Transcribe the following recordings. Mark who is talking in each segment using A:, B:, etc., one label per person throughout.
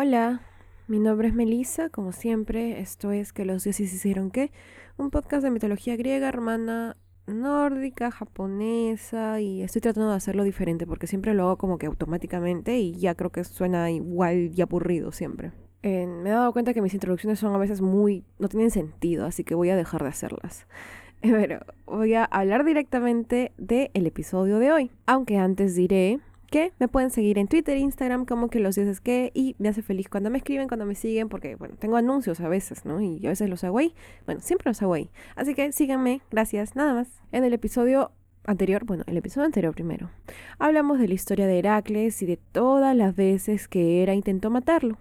A: Hola, mi nombre es Melissa, como siempre, esto es Que los dioses hicieron qué, un podcast de mitología griega, romana, nórdica, japonesa y estoy tratando de hacerlo diferente porque siempre lo hago como que automáticamente y ya creo que suena igual y aburrido siempre. me he dado cuenta que mis introducciones son a veces muy... no tienen sentido, así que voy a dejar de hacerlas. Pero voy a hablar directamente del episodio de hoy. Aunque antes diré que me pueden seguir en Twitter, Instagram, como que los dioses que, y me hace feliz cuando me escriben, cuando me siguen, porque, bueno, tengo anuncios a veces, ¿no? Y a veces los hago ahí. Bueno, siempre los hago ahí. Así que síganme, gracias, nada más. En el episodio anterior, bueno, el episodio anterior primero, hablamos de la historia de Heracles y de todas las veces que Hera intentó matarlo.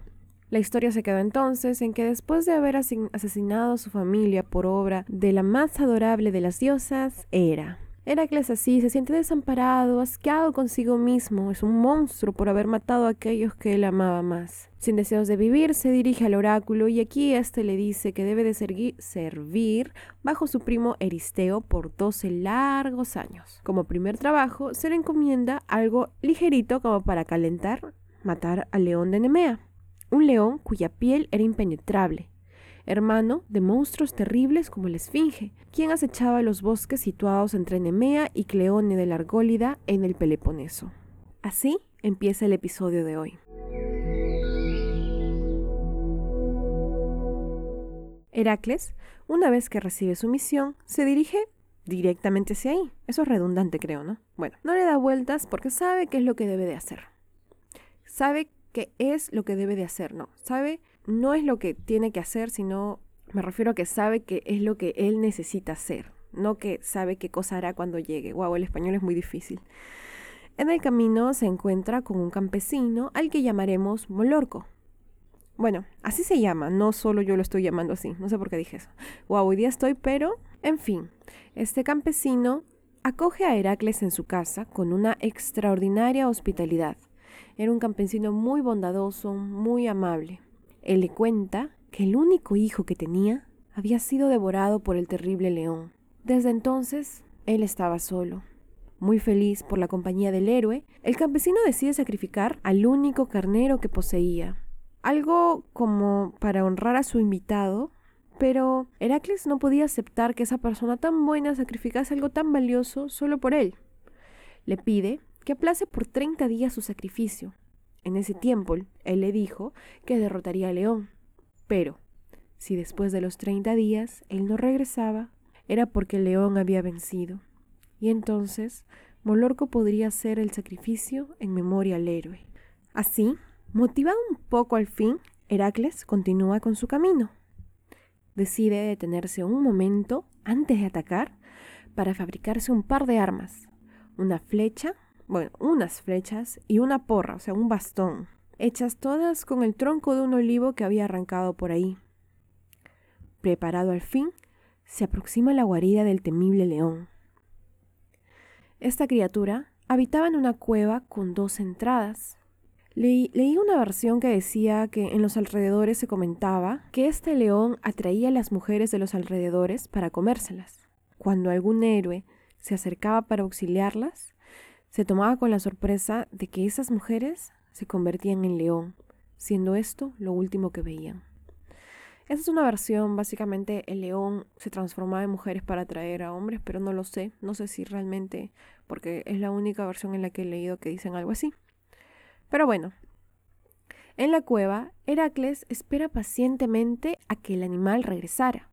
A: La historia se quedó entonces en que después de haber asesinado a su familia por obra de la más adorable de las diosas, Hera, Heracles así se siente desamparado, asqueado consigo mismo, es un monstruo por haber matado a aquellos que él amaba más. Sin deseos de vivir, se dirige al oráculo y aquí éste le dice que debe de servir bajo su primo Eristeo por 12 largos años. Como primer trabajo, se le encomienda algo ligerito como para calentar, matar al león de Nemea, un león cuya piel era impenetrable, hermano de monstruos terribles como la Esfinge, quien acechaba los bosques situados entre Nemea y Cleone de la Argólida en el Peloponeso. Así empieza el episodio de hoy. Heracles, una vez que recibe su misión, se dirige directamente hacia ahí. Eso es redundante, creo, ¿no? Bueno, no le da vueltas porque sabe qué es lo que debe de hacer. Sabe qué es lo que debe de hacer, ¿no? Sabe no es lo que tiene que hacer, sino me refiero a que sabe que es lo que él necesita hacer, no que sabe qué cosa hará cuando llegue. Wow, el español es muy difícil. En el camino se encuentra con un campesino al que llamaremos Molorco. Bueno, así se llama, no solo yo lo estoy llamando así, no sé por qué dije eso. Wow, hoy día estoy, pero, en fin, este campesino acoge a Heracles en su casa con una extraordinaria hospitalidad. Era un campesino muy bondadoso, muy amable. Él le cuenta que el único hijo que tenía había sido devorado por el terrible león. Desde entonces, él estaba solo. Muy feliz por la compañía del héroe, el campesino decide sacrificar al único carnero que poseía. Algo como para honrar a su invitado, pero Heracles no podía aceptar que esa persona tan buena sacrificase algo tan valioso solo por él. Le pide que aplace por 30 días su sacrificio, en ese tiempo, él le dijo que derrotaría a León. Pero, si después de los treinta días él no regresaba, era porque león había vencido. Y entonces, Molorco podría hacer el sacrificio en memoria al héroe. Así, motivado un poco al fin, Heracles continúa con su camino. Decide detenerse un momento antes de atacar para fabricarse un par de armas, una flecha bueno, unas flechas y una porra, o sea, un bastón, hechas todas con el tronco de un olivo que había arrancado por ahí. Preparado al fin, se aproxima la guarida del temible león. Esta criatura habitaba en una cueva con dos entradas. leí una versión que decía que en los alrededores se comentaba que este león atraía a las mujeres de los alrededores para comérselas. Cuando algún héroe se acercaba para auxiliarlas, se tomaba con la sorpresa de que esas mujeres se convertían en león, siendo esto lo último que veían. Esa es una versión, básicamente el león se transformaba en mujeres para atraer a hombres, pero no lo sé, no sé si realmente, porque es la única versión en la que he leído que dicen algo así. Pero bueno, en la cueva, Heracles espera pacientemente a que el animal regresara,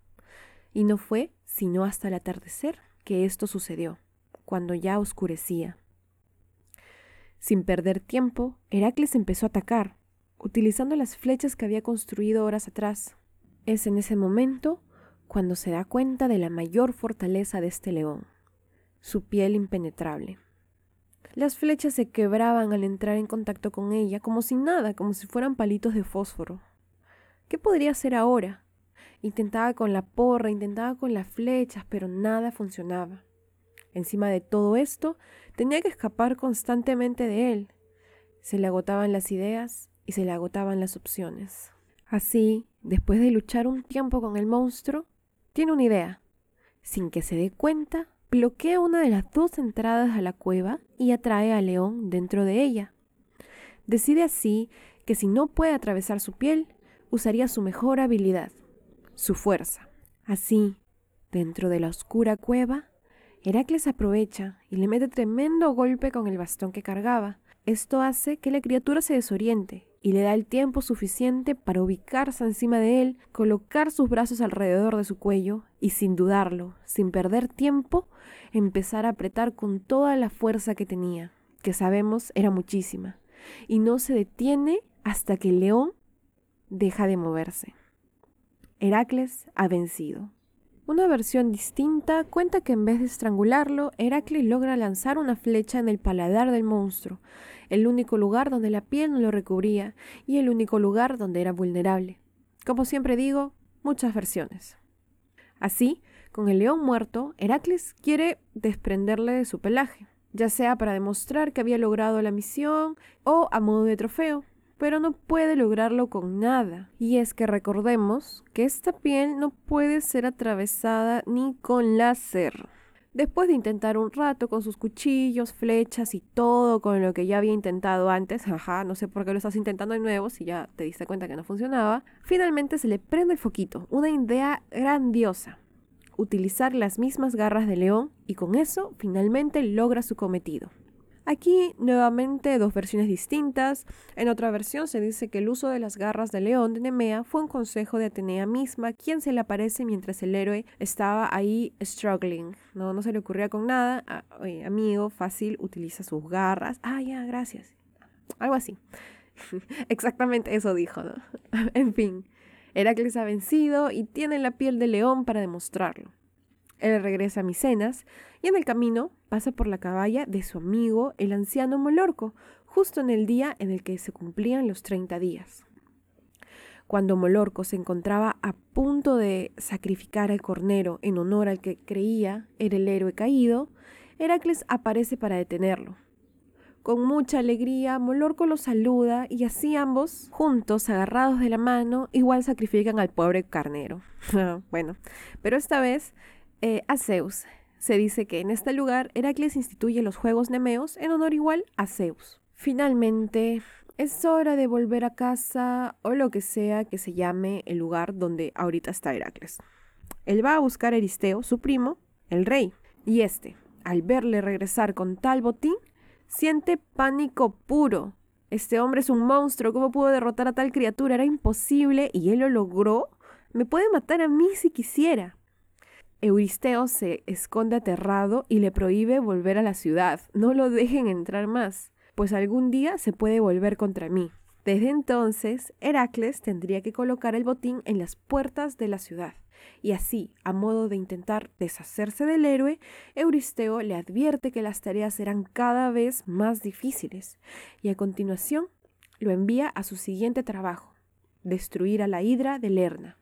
A: y no fue sino hasta el atardecer que esto sucedió, cuando ya oscurecía. Sin perder tiempo, Heracles empezó a atacar, utilizando las flechas que había construido horas atrás. Es en ese momento cuando se da cuenta de la mayor fortaleza de este león, su piel impenetrable. Las flechas se quebraban al entrar en contacto con ella, como si nada, como si fueran palitos de fósforo. ¿Qué podría hacer ahora? Intentaba con la porra, intentaba con las flechas, pero nada funcionaba. Encima de todo esto, tenía que escapar constantemente de él. Se le agotaban las ideas y se le agotaban las opciones. Así, después de luchar un tiempo con el monstruo, tiene una idea. Sin que se dé cuenta, bloquea una de las dos entradas a la cueva y atrae a León dentro de ella. Decide así que si no puede atravesar su piel, usaría su mejor habilidad, su fuerza. Así, dentro de la oscura cueva, Heracles aprovecha y le mete tremendo golpe con el bastón que cargaba. Esto hace que la criatura se desoriente y le da el tiempo suficiente para ubicarse encima de él, colocar sus brazos alrededor de su cuello y sin dudarlo, sin perder tiempo, empezar a apretar con toda la fuerza que tenía, que sabemos era muchísima, y no se detiene hasta que el león deja de moverse. Heracles ha vencido. Una versión distinta cuenta que en vez de estrangularlo, Heracles logra lanzar una flecha en el paladar del monstruo, el único lugar donde la piel no lo recubría y el único lugar donde era vulnerable. Como siempre digo, muchas versiones. Así, con el león muerto, Heracles quiere desprenderle de su pelaje, ya sea para demostrar que había logrado la misión o a modo de trofeo pero no puede lograrlo con nada. Y es que recordemos que esta piel no puede ser atravesada ni con láser. Después de intentar un rato con sus cuchillos, flechas y todo con lo que ya había intentado antes, ajá, no sé por qué lo estás intentando de nuevo si ya te diste cuenta que no funcionaba, finalmente se le prende el foquito, una idea grandiosa. Utilizar las mismas garras de león y con eso finalmente logra su cometido. Aquí nuevamente dos versiones distintas. En otra versión se dice que el uso de las garras de león de Nemea fue un consejo de Atenea misma, quien se le aparece mientras el héroe estaba ahí struggling. No, no se le ocurría con nada. Ah, amigo, fácil, utiliza sus garras. Ah, ya, gracias. Algo así. Exactamente eso dijo, ¿no? en fin, Heracles ha vencido y tiene la piel de león para demostrarlo. Él regresa a Micenas y en el camino pasa por la caballa de su amigo, el anciano Molorco, justo en el día en el que se cumplían los 30 días. Cuando Molorco se encontraba a punto de sacrificar al cornero en honor al que creía era el héroe caído, Heracles aparece para detenerlo. Con mucha alegría, Molorco lo saluda y así ambos, juntos, agarrados de la mano, igual sacrifican al pobre carnero. bueno, pero esta vez eh, a Zeus. Se dice que en este lugar Heracles instituye los Juegos Nemeos en honor igual a Zeus. Finalmente, es hora de volver a casa o lo que sea que se llame el lugar donde ahorita está Heracles. Él va a buscar a Eristeo, su primo, el rey, y este, al verle regresar con tal botín, siente pánico puro. Este hombre es un monstruo, ¿cómo pudo derrotar a tal criatura? Era imposible y él lo logró. Me puede matar a mí si quisiera. Euristeo se esconde aterrado y le prohíbe volver a la ciudad. No lo dejen entrar más, pues algún día se puede volver contra mí. Desde entonces, Heracles tendría que colocar el botín en las puertas de la ciudad. Y así, a modo de intentar deshacerse del héroe, Euristeo le advierte que las tareas serán cada vez más difíciles, y a continuación lo envía a su siguiente trabajo, destruir a la hidra de Lerna.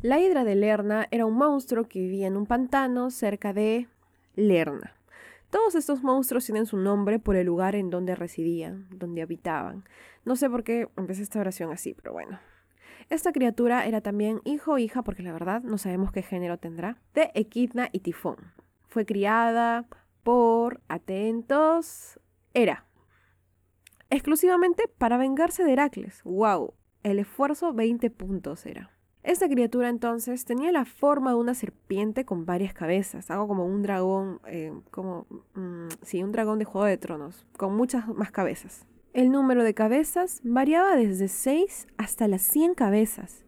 A: La hidra de Lerna era un monstruo que vivía en un pantano cerca de Lerna. Todos estos monstruos tienen su nombre por el lugar en donde residían, donde habitaban. No sé por qué empecé esta oración así, pero bueno. Esta criatura era también hijo o hija, porque la verdad no sabemos qué género tendrá, de Equidna y Tifón. Fue criada por, atentos, Era. Exclusivamente para vengarse de Heracles. ¡Wow! El esfuerzo 20 puntos era. Esta criatura entonces tenía la forma de una serpiente con varias cabezas, algo como un dragón, eh, como, mm, sí, un dragón de Juego de Tronos, con muchas más cabezas. El número de cabezas variaba desde 6 hasta las 100 cabezas.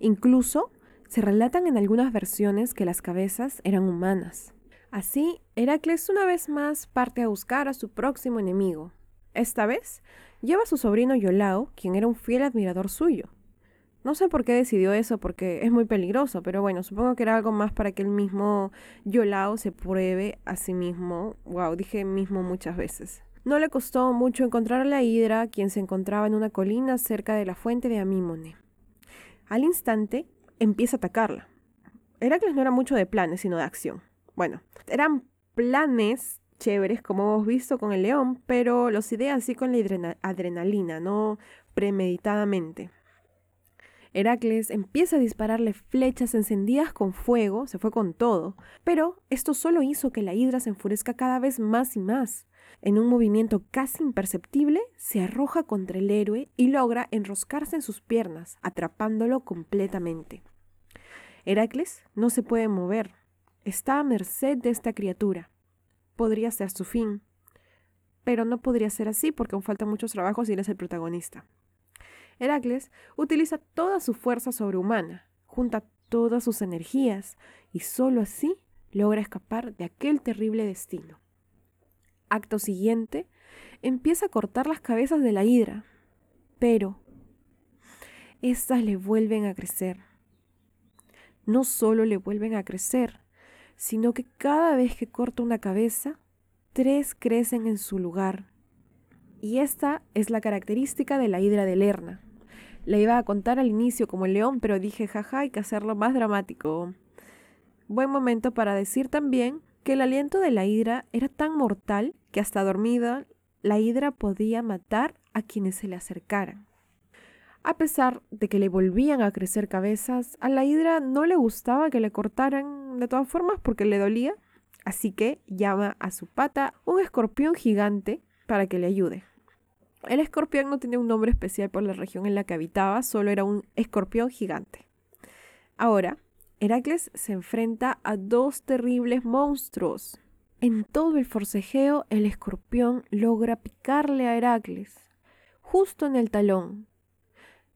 A: Incluso se relatan en algunas versiones que las cabezas eran humanas. Así, Heracles una vez más parte a buscar a su próximo enemigo. Esta vez lleva a su sobrino Yolao, quien era un fiel admirador suyo. No sé por qué decidió eso, porque es muy peligroso, pero bueno, supongo que era algo más para que el mismo Yolao se pruebe a sí mismo. Wow, dije mismo muchas veces. No le costó mucho encontrar a la hidra, quien se encontraba en una colina cerca de la fuente de Amímone. Al instante, empieza a atacarla. Heracles no era mucho de planes, sino de acción. Bueno, eran planes chéveres, como hemos visto con el león, pero los ideas así con la adrenalina, no premeditadamente. Heracles empieza a dispararle flechas encendidas con fuego, se fue con todo, pero esto solo hizo que la hidra se enfurezca cada vez más y más. En un movimiento casi imperceptible, se arroja contra el héroe y logra enroscarse en sus piernas, atrapándolo completamente. Heracles no se puede mover, está a merced de esta criatura. Podría ser su fin, pero no podría ser así porque aún faltan muchos trabajos y él es el protagonista. Heracles utiliza toda su fuerza sobrehumana, junta todas sus energías y solo así logra escapar de aquel terrible destino. Acto siguiente, empieza a cortar las cabezas de la hidra, pero éstas le vuelven a crecer. No solo le vuelven a crecer, sino que cada vez que corta una cabeza, tres crecen en su lugar. Y esta es la característica de la hidra de Lerna. La iba a contar al inicio como el león, pero dije, jaja, hay que hacerlo más dramático. Buen momento para decir también que el aliento de la hidra era tan mortal que hasta dormida la hidra podía matar a quienes se le acercaran. A pesar de que le volvían a crecer cabezas, a la hidra no le gustaba que le cortaran de todas formas porque le dolía Así que llama a su pata un escorpión gigante para que le ayude. El escorpión no tenía un nombre especial por la región en la que habitaba, solo era un escorpión gigante. Ahora, Heracles se enfrenta a dos terribles monstruos. En todo el forcejeo, el escorpión logra picarle a Heracles, justo en el talón.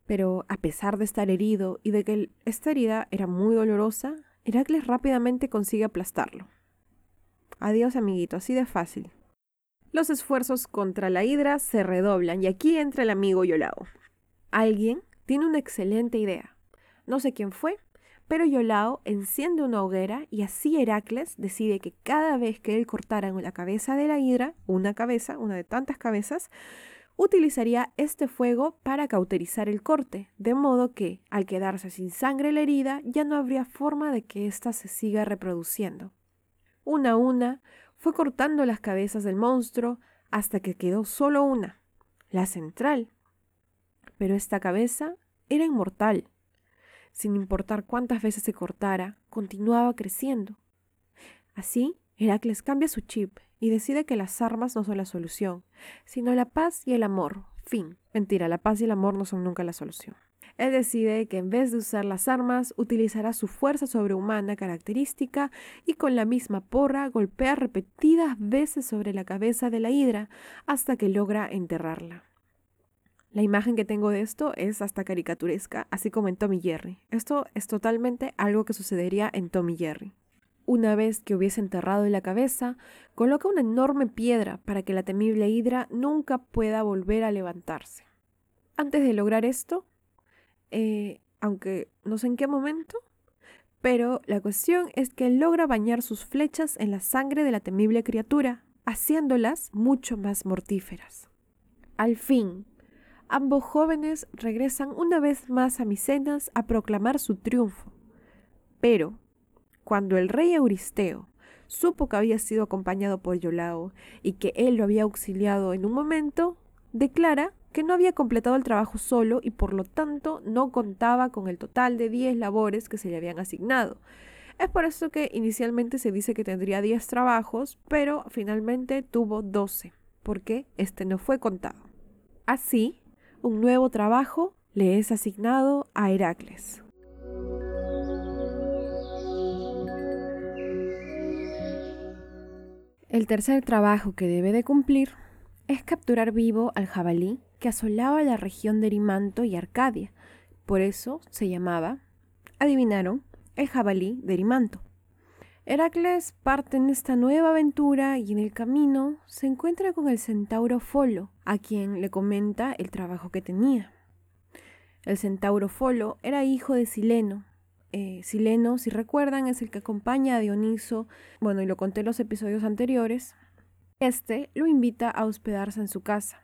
A: Pero a pesar de estar herido y de que esta herida era muy dolorosa, Heracles rápidamente consigue aplastarlo. Adiós amiguito, así de fácil. Los esfuerzos contra la hidra se redoblan y aquí entra el amigo Yolao. Alguien tiene una excelente idea. No sé quién fue, pero Yolao enciende una hoguera y así Heracles decide que cada vez que él cortara la cabeza de la hidra, una cabeza, una de tantas cabezas, utilizaría este fuego para cauterizar el corte, de modo que, al quedarse sin sangre la herida, ya no habría forma de que ésta se siga reproduciendo. Una a una, fue cortando las cabezas del monstruo hasta que quedó solo una, la central. Pero esta cabeza era inmortal. Sin importar cuántas veces se cortara, continuaba creciendo. Así, Heracles cambia su chip y decide que las armas no son la solución, sino la paz y el amor. Fin. Mentira, la paz y el amor no son nunca la solución. Él decide que en vez de usar las armas, utilizará su fuerza sobrehumana característica y con la misma porra golpea repetidas veces sobre la cabeza de la hidra hasta que logra enterrarla. La imagen que tengo de esto es hasta caricaturesca, así como en Tommy Jerry. Esto es totalmente algo que sucedería en Tommy Jerry. Una vez que hubiese enterrado la cabeza, coloca una enorme piedra para que la temible hidra nunca pueda volver a levantarse. Antes de lograr esto, eh, aunque no sé en qué momento, pero la cuestión es que logra bañar sus flechas en la sangre de la temible criatura, haciéndolas mucho más mortíferas. Al fin, ambos jóvenes regresan una vez más a Micenas a proclamar su triunfo. Pero, cuando el rey Euristeo supo que había sido acompañado por Yolao y que él lo había auxiliado en un momento, declara que no había completado el trabajo solo y por lo tanto no contaba con el total de 10 labores que se le habían asignado. Es por eso que inicialmente se dice que tendría 10 trabajos, pero finalmente tuvo 12, porque este no fue contado. Así, un nuevo trabajo le es asignado a Heracles. El tercer trabajo que debe de cumplir es capturar vivo al jabalí que asolaba la región de Erimanto y Arcadia. Por eso se llamaba, adivinaron, el jabalí de Erimanto. Heracles parte en esta nueva aventura y en el camino se encuentra con el centauro Folo, a quien le comenta el trabajo que tenía. El centauro Folo era hijo de Sileno. Eh, Sileno, si recuerdan, es el que acompaña a Dioniso, bueno, y lo conté en los episodios anteriores. Este lo invita a hospedarse en su casa.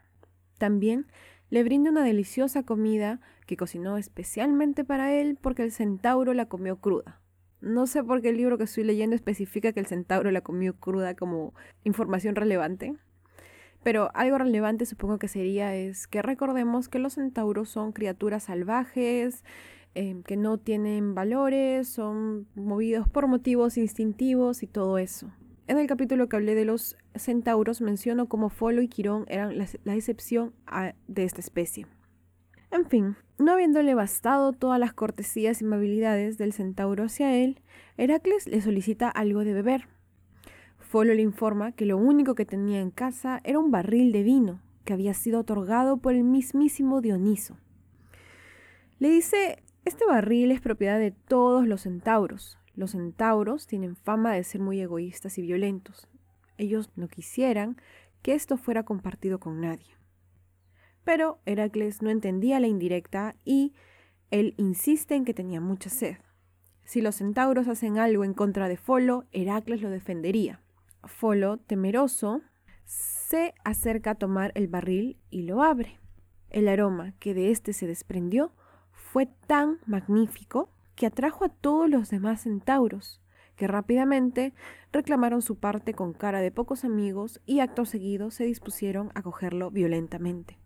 A: También le brinda una deliciosa comida que cocinó especialmente para él porque el centauro la comió cruda. No sé por qué el libro que estoy leyendo especifica que el centauro la comió cruda como información relevante, pero algo relevante supongo que sería es que recordemos que los centauros son criaturas salvajes, em, que no tienen valores, son movidos por motivos instintivos y todo eso. En el capítulo que hablé de los centauros menciono cómo Folo y Quirón eran la, excepción de esta especie. En fin, no habiéndole bastado todas las cortesías y amabilidades del centauro hacia él, Heracles le solicita algo de beber. Folo le informa que lo único que tenía en casa era un barril de vino que había sido otorgado por el mismísimo Dioniso. Le dice, este barril es propiedad de todos los centauros, los centauros tienen fama de ser muy egoístas y violentos. Ellos no quisieran que esto fuera compartido con nadie. Pero Heracles no entendía la indirecta y él insiste en que tenía mucha sed. Si los centauros hacen algo en contra de Folo, Heracles lo defendería. Folo, temeroso, se acerca a tomar el barril y lo abre. El aroma que de éste se desprendió fue tan magnífico que atrajo a todos los demás centauros, que rápidamente reclamaron su parte con cara de pocos amigos y acto seguido se dispusieron a cogerlo violentamente.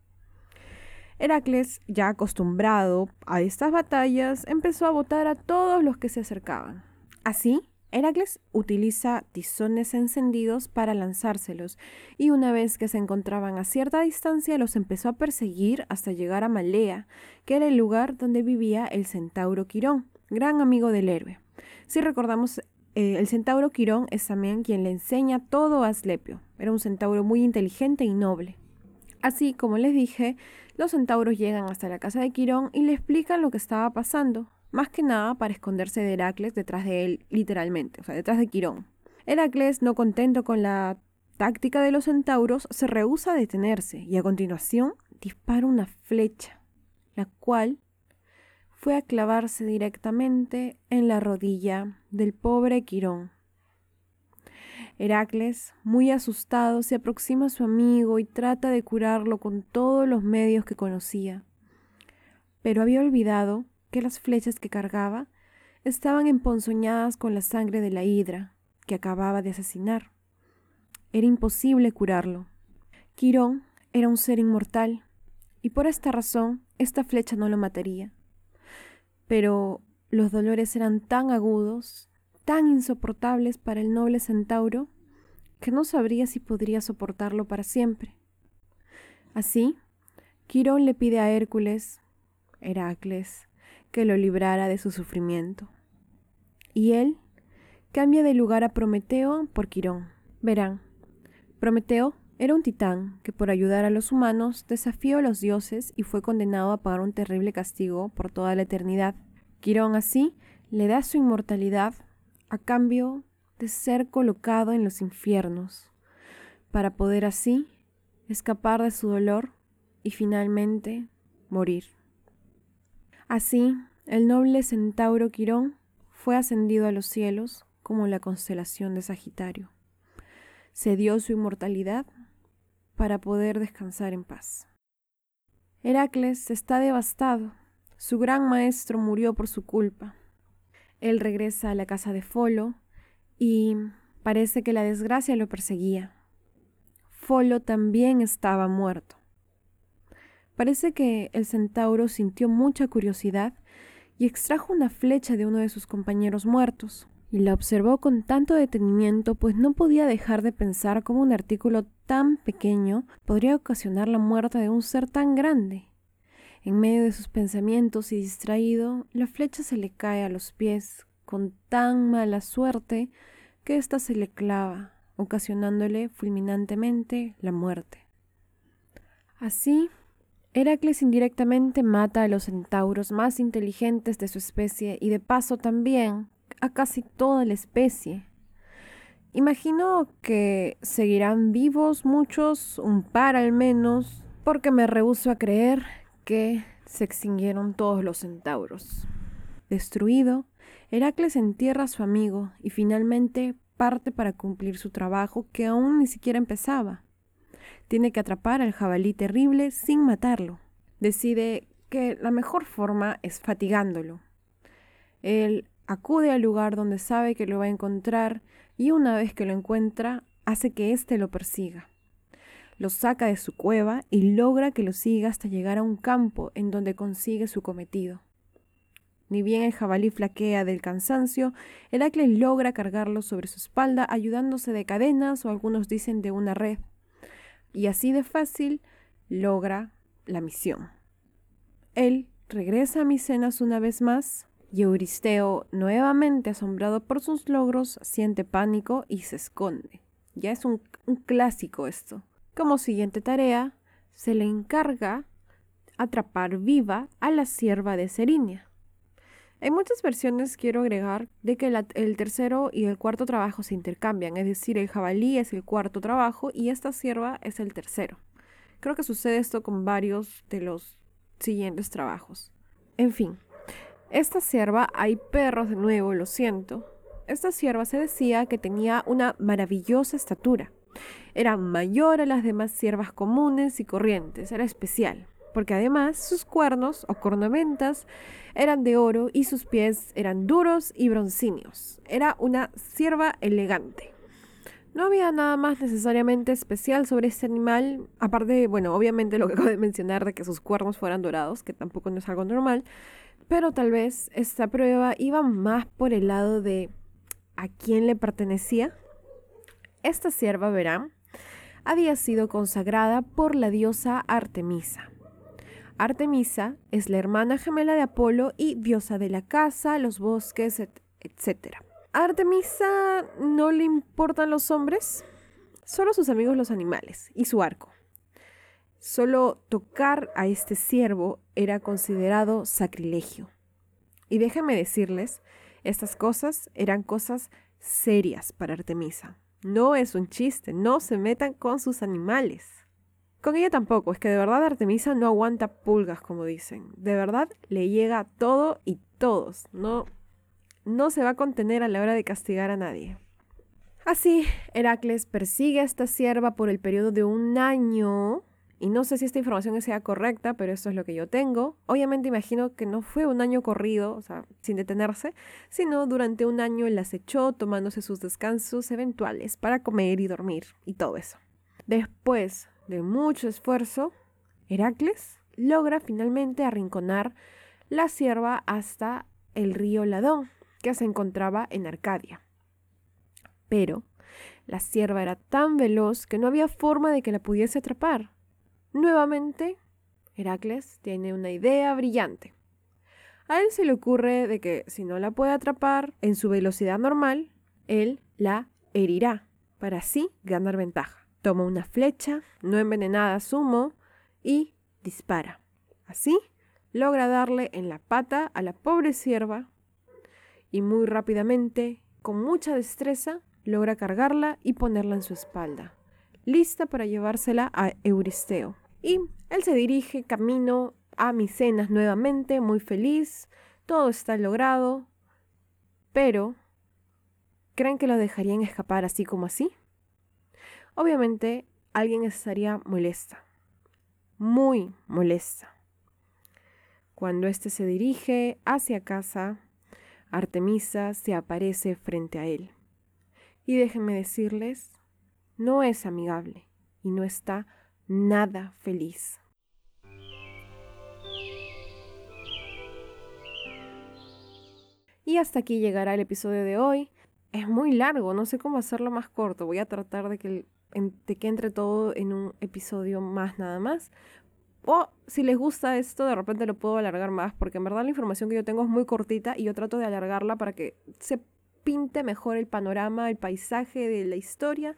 A: Heracles, ya acostumbrado a estas batallas, empezó a botar a todos los que se acercaban. Así, Heracles utiliza tizones encendidos para lanzárselos, y una vez que se encontraban a cierta distancia los empezó a perseguir hasta llegar a Malea, que era el lugar donde vivía el centauro Quirón, gran amigo del héroe. Si recordamos, eh, el centauro Quirón es también quien le enseña todo a Aslepio. Era un centauro muy inteligente y noble. Así como les dije, los centauros llegan hasta la casa de Quirón y le explican lo que estaba pasando, más que nada para esconderse de Heracles detrás de él, literalmente, o sea, detrás de Quirón. Heracles, no contento con la táctica de los centauros, se rehúsa a detenerse y a continuación dispara una flecha, la cual fue a clavarse directamente en la rodilla del pobre Quirón. Heracles, muy asustado, se aproxima a su amigo y trata de curarlo con todos los medios que conocía. Pero había olvidado que las flechas que cargaba estaban emponzoñadas con la sangre de la hidra que acababa de asesinar. Era imposible curarlo. Quirón era un ser inmortal, y por esta razón esta flecha no lo mataría pero los dolores eran tan agudos, tan insoportables para el noble centauro, que no sabría si podría soportarlo para siempre. Así, Quirón le pide a Hércules, Heracles, que lo librara de su sufrimiento. Y él cambia de lugar a Prometeo por Quirón. Verán, Prometeo era un titán que por ayudar a los humanos desafió a los dioses y fue condenado a pagar un terrible castigo por toda la eternidad. Quirón así le da su inmortalidad a cambio de ser colocado en los infiernos, para poder así escapar de su dolor y finalmente morir. Así, el noble centauro Quirón fue ascendido a los cielos como la constelación de Sagitario. Se dio su inmortalidad para poder descansar en paz. Heracles está devastado. Su gran maestro murió por su culpa. Él regresa a la casa de Folo y parece que la desgracia lo perseguía. Folo también estaba muerto. Parece que el centauro sintió mucha curiosidad y extrajo una flecha de uno de sus compañeros muertos y la observó con tanto detenimiento, pues no podía dejar de pensar cómo un artículo tan pequeño podría ocasionar la muerte de un ser tan grande. En medio de sus pensamientos y distraído, la flecha se le cae a los pies con tan mala suerte que ésta se le clava, ocasionándole fulminantemente la muerte. Así, Heracles indirectamente mata a los centauros más inteligentes de su especie y de paso también a casi toda la especie. Imagino que seguirán vivos muchos, un par al menos, porque me rehúso a creer que se extinguieron todos los centauros. Destruido, Heracles entierra a su amigo y finalmente parte para cumplir su trabajo que aún ni siquiera empezaba. Tiene que atrapar al jabalí terrible sin matarlo. Decide que la mejor forma es fatigándolo. Él acude al lugar donde sabe que lo va a encontrar y una vez que lo encuentra, hace que éste lo persiga. Lo saca de su cueva y logra que lo siga hasta llegar a un campo en donde consigue su cometido. Ni bien el jabalí flaquea del cansancio, Heracles logra cargarlo sobre su espalda ayudándose de cadenas o algunos dicen de una red. Y así de fácil logra la misión. Él regresa a Micenas una vez más y Euristeo, nuevamente asombrado por sus logros, siente pánico y se esconde. Ya es un, clásico esto. Como siguiente tarea, se le encarga atrapar viva a la sierva de Serinia. En muchas versiones quiero agregar de que el tercero y el cuarto trabajo se intercambian, es decir, el jabalí es el cuarto trabajo y esta sierva es el tercero. Creo que sucede esto con varios de los siguientes trabajos. En fin, esta sierva, hay perros de nuevo, lo siento. Esta sierva se decía que tenía una maravillosa estatura. Era mayor a las demás siervas comunes y corrientes, era especial porque además sus cuernos o cornamentas eran de oro y sus pies eran duros y broncíneos. Era una sierva elegante. No había nada más necesariamente especial sobre este animal, aparte, bueno, obviamente lo que acabo de mencionar de que sus cuernos fueran dorados, que tampoco no es algo normal, pero tal vez esta prueba iba más por el lado de a quién le pertenecía. Esta sierva, verán, había sido consagrada por la diosa Artemisa. Artemisa es la hermana gemela de Apolo y diosa de la casa, los bosques, etc. ¿A Artemisa no le importan los hombres? Solo sus amigos los animales y su arco. Solo tocar a este ciervo era considerado sacrilegio. Y déjenme decirles, estas cosas eran cosas serias para Artemisa. No es un chiste, no se metan con sus animales. Con ella tampoco, es que de verdad Artemisa no aguanta pulgas, como dicen. De verdad le llega todo y todos. No, no se va a contener a la hora de castigar a nadie. Así, Heracles persigue a esta sierva por el periodo de un año. Y no sé si esta información sea correcta, pero eso es lo que yo tengo. Obviamente imagino que no fue un año corrido, o sea, sin detenerse, sino durante un año las echó tomándose sus descansos eventuales para comer y dormir y todo eso. Después de mucho esfuerzo, Heracles logra finalmente arrinconar la sierva hasta el río Ladón, que se encontraba en Arcadia. Pero la sierva era tan veloz que no había forma de que la pudiese atrapar. Nuevamente, Heracles tiene una idea brillante. A él se le ocurre de que si no la puede atrapar en su velocidad normal, él la herirá para así ganar ventaja. Toma una flecha, no envenenada sumo, y dispara. Así, logra darle en la pata a la pobre sierva y muy rápidamente, con mucha destreza, logra cargarla y ponerla en su espalda, lista para llevársela a Euristeo. Y él se dirige camino a Micenas nuevamente, muy feliz, todo está logrado, pero ¿creen que lo dejarían escapar así como así? obviamente alguien estaría molesta, muy molesta. Cuando éste se dirige hacia casa, Artemisa se aparece frente a él. Y déjenme decirles, no es amigable y no está nada feliz. Y hasta aquí llegará el episodio de hoy. Es muy largo, no sé cómo hacerlo más corto. Voy a tratar de que entre todo en un episodio más nada más. O si les gusta esto, de repente lo puedo alargar más, porque en verdad la información que yo tengo es muy cortita y yo trato de alargarla para que se pinte mejor el panorama, el paisaje de la historia.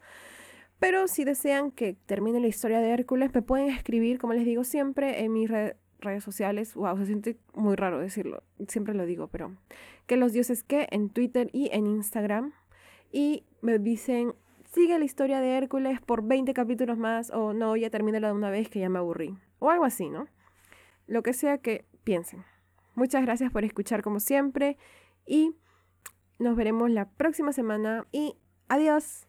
A: Pero si desean que termine la historia de Hércules, me pueden escribir, como les digo siempre, en mis redes sociales. Wow, se siente muy raro decirlo, siempre lo digo, pero que los dioses que en Twitter y en Instagram. Y me dicen sigue la historia de Hércules por 20 capítulos más o no, ya termínala de una vez que ya me aburrí. O algo así, ¿no? Lo que sea que piensen. Muchas gracias por escuchar como siempre y nos veremos la próxima semana y adiós.